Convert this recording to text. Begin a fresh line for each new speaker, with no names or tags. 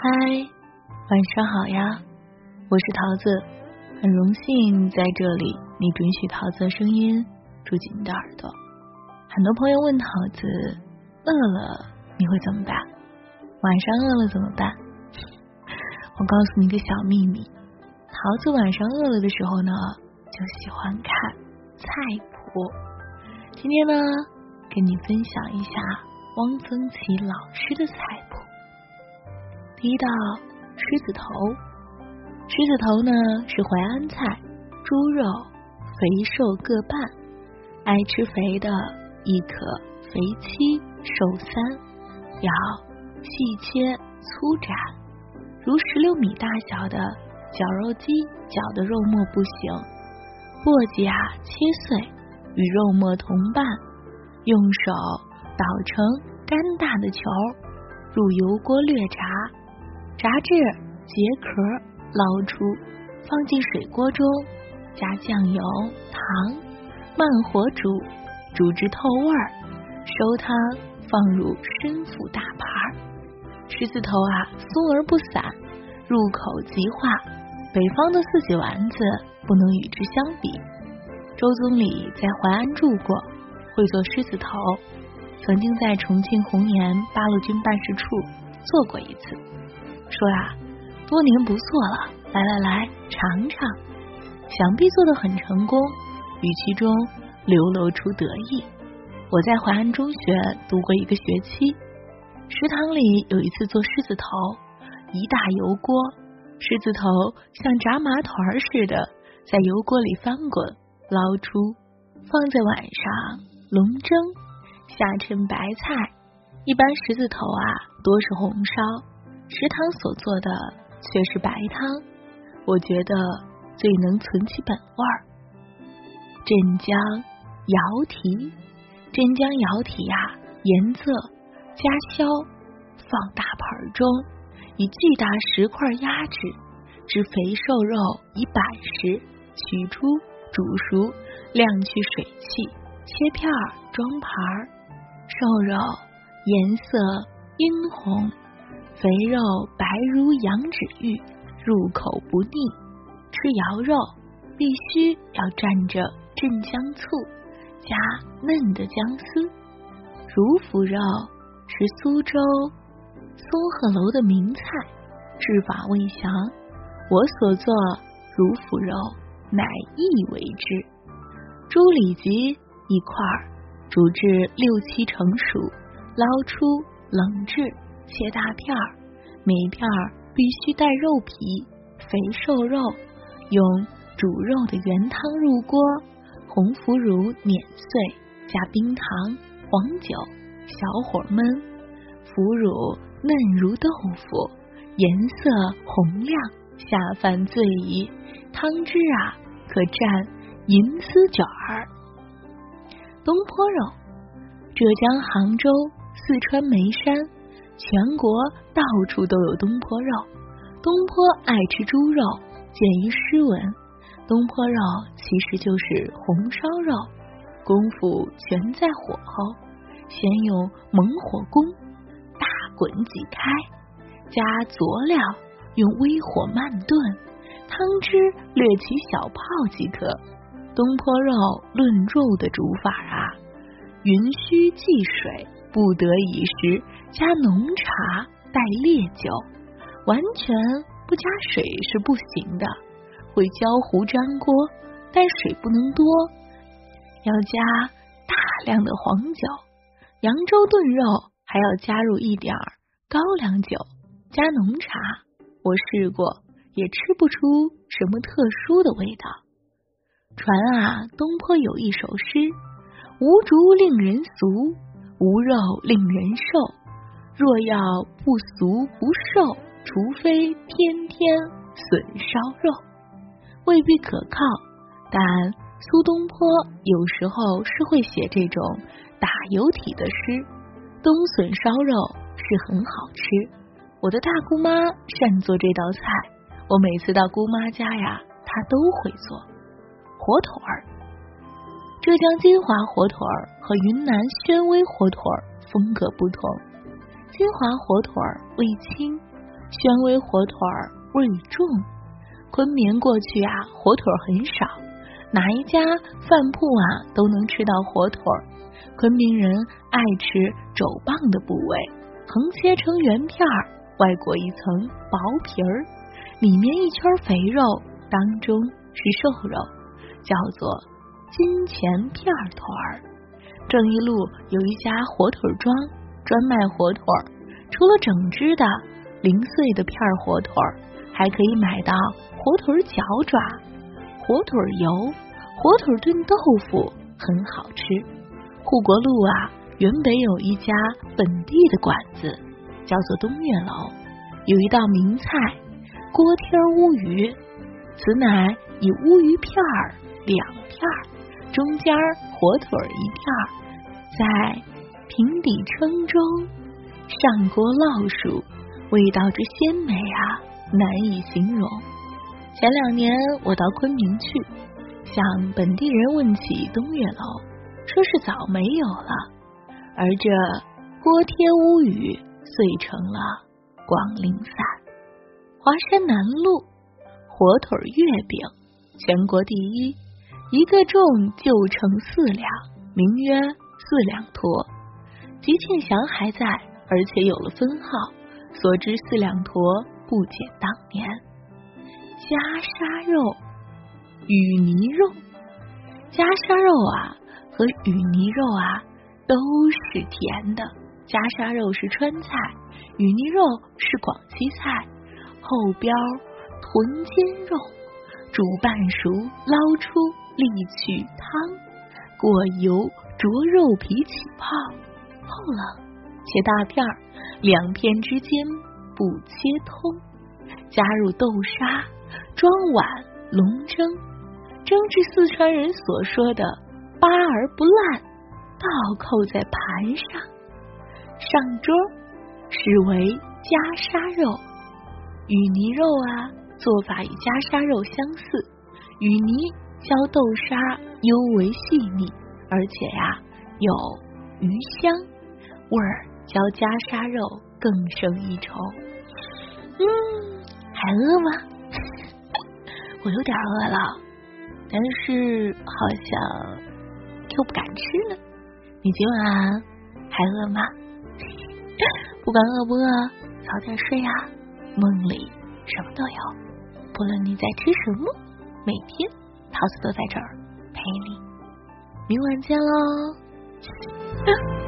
嗨，晚上好呀！我是桃子，很荣幸在这里，你准许桃子的声音住进你的耳朵。很多朋友问桃子，饿了你会怎么办？晚上饿了怎么办？我告诉你个小秘密，桃子晚上饿了的时候呢，就喜欢看菜谱。今天呢，跟你分享一下汪曾祺老师的菜谱。第一道狮子头，狮子头呢是淮安菜，猪肉肥瘦各半，爱吃肥的亦可肥七瘦三，要细切粗斩，如十六米大小的绞肉机绞的肉末不行，簸箕啊切碎与肉末同拌，用手捣成干大的球，入油锅略炸。炸至结壳，捞出，放进水锅中，加酱油、糖，慢火煮，煮至透味儿，收汤，放入深腹大盘。狮子头啊，松而不散，入口即化。北方的四喜丸子不能与之相比。周总理在淮安住过，会做狮子头，曾经在重庆红岩八路军办事处做过一次。说啊，多年不做了，来来来，尝尝。想必做的很成功，语气中流露出得意。我在淮安中学读过一个学期，食堂里有一次做狮子头，一大油锅，狮子头像炸麻团似的在油锅里翻滚，捞出，放在碗上龙蒸，下衬白菜。一般狮子头啊，多是红烧。食堂所做的却是白汤，我觉得最能存其本味儿。镇江瑶蹄，镇江瑶蹄呀，颜色加硝，放大盆中，以巨大石块压制，至肥瘦肉以百十，取出煮熟，晾去水汽，切片装盘。瘦肉颜色殷红。肥肉白如羊脂玉，入口不腻。吃肴肉必须要蘸着镇江醋，加嫩的姜丝。乳腐肉是苏州松鹤楼的名菜，制法未详。我所做乳腐肉乃意为之。猪里脊一块，煮至六七成熟，捞出冷制。切大片儿，每片儿必须带肉皮。肥瘦肉用煮肉的原汤入锅，红腐乳碾碎，加冰糖、黄酒，小火焖。腐乳嫩如豆腐，颜色红亮，下饭最宜。汤汁啊，可蘸银丝卷儿。东坡肉，浙江杭州、四川眉山。全国到处都有东坡肉，东坡爱吃猪肉，见于诗文。东坡肉其实就是红烧肉，功夫全在火候。先用猛火攻，大滚几开，加佐料，用微火慢炖，汤汁略起小泡即可。东坡肉论肉的煮法啊，云须忌水，不得已时。加浓茶带烈酒，完全不加水是不行的，会焦糊粘锅。但水不能多，要加大量的黄酒。扬州炖肉还要加入一点儿高粱酒，加浓茶。我试过，也吃不出什么特殊的味道。传啊，东坡有一首诗：无竹令人俗，无肉令人瘦。若要不俗不瘦，除非天天笋烧肉，未必可靠。但苏东坡有时候是会写这种打油体的诗。冬笋烧肉是很好吃，我的大姑妈善做这道菜，我每次到姑妈家呀，她都会做火腿儿。浙江金华火腿儿和云南宣威火腿儿风格不同。金华火腿味轻，宣威火腿味重。昆明过去啊，火腿很少，哪一家饭铺啊都能吃到火腿。昆明人爱吃肘棒的部位，横切成圆片儿，外裹一层薄皮儿，里面一圈肥肉，当中是瘦肉，叫做金钱片儿腿儿。正一路有一家火腿庄，专卖火腿，除了整只的、零碎的片火腿，还可以买到火腿脚爪、火腿油、火腿炖豆腐，很好吃。护国路啊，原本有一家本地的馆子，叫做东岳楼，有一道名菜锅贴乌鱼，此乃以乌鱼片儿两片儿。中间火腿一片儿，在平底称中上锅烙熟，味道之鲜美啊，难以形容。前两年我到昆明去，向本地人问起东岳楼，说是早没有了，而这锅贴乌鱼遂成了广陵散。华山南路火腿月饼，全国第一。一个重就称四两，名曰四两托。吉庆祥还在，而且有了分号，所知四两坨不减当年。夹沙肉、芋泥肉，夹沙肉啊和芋泥肉啊都是甜的。夹沙肉是川菜，芋泥肉是广西菜。后边豚肩肉，煮半熟，捞出。沥取汤，过油着肉皮起泡，后冷切大片儿，两片之间不切通，加入豆沙，装碗笼蒸，蒸至四川人所说的扒而不烂，倒扣在盘上，上桌，是为夹沙肉。芋泥肉啊，做法与夹沙肉相似，芋泥。浇豆沙尤为细腻，而且呀有鱼香味儿，浇袈裟肉更胜一筹。嗯，还饿吗？我有点饿了，但是好像又不敢吃了。你今晚还饿吗？不管饿不饿，早点睡啊，梦里什么都有。不论你在吃什么，每天。桃子都在这儿陪你，明晚见喽。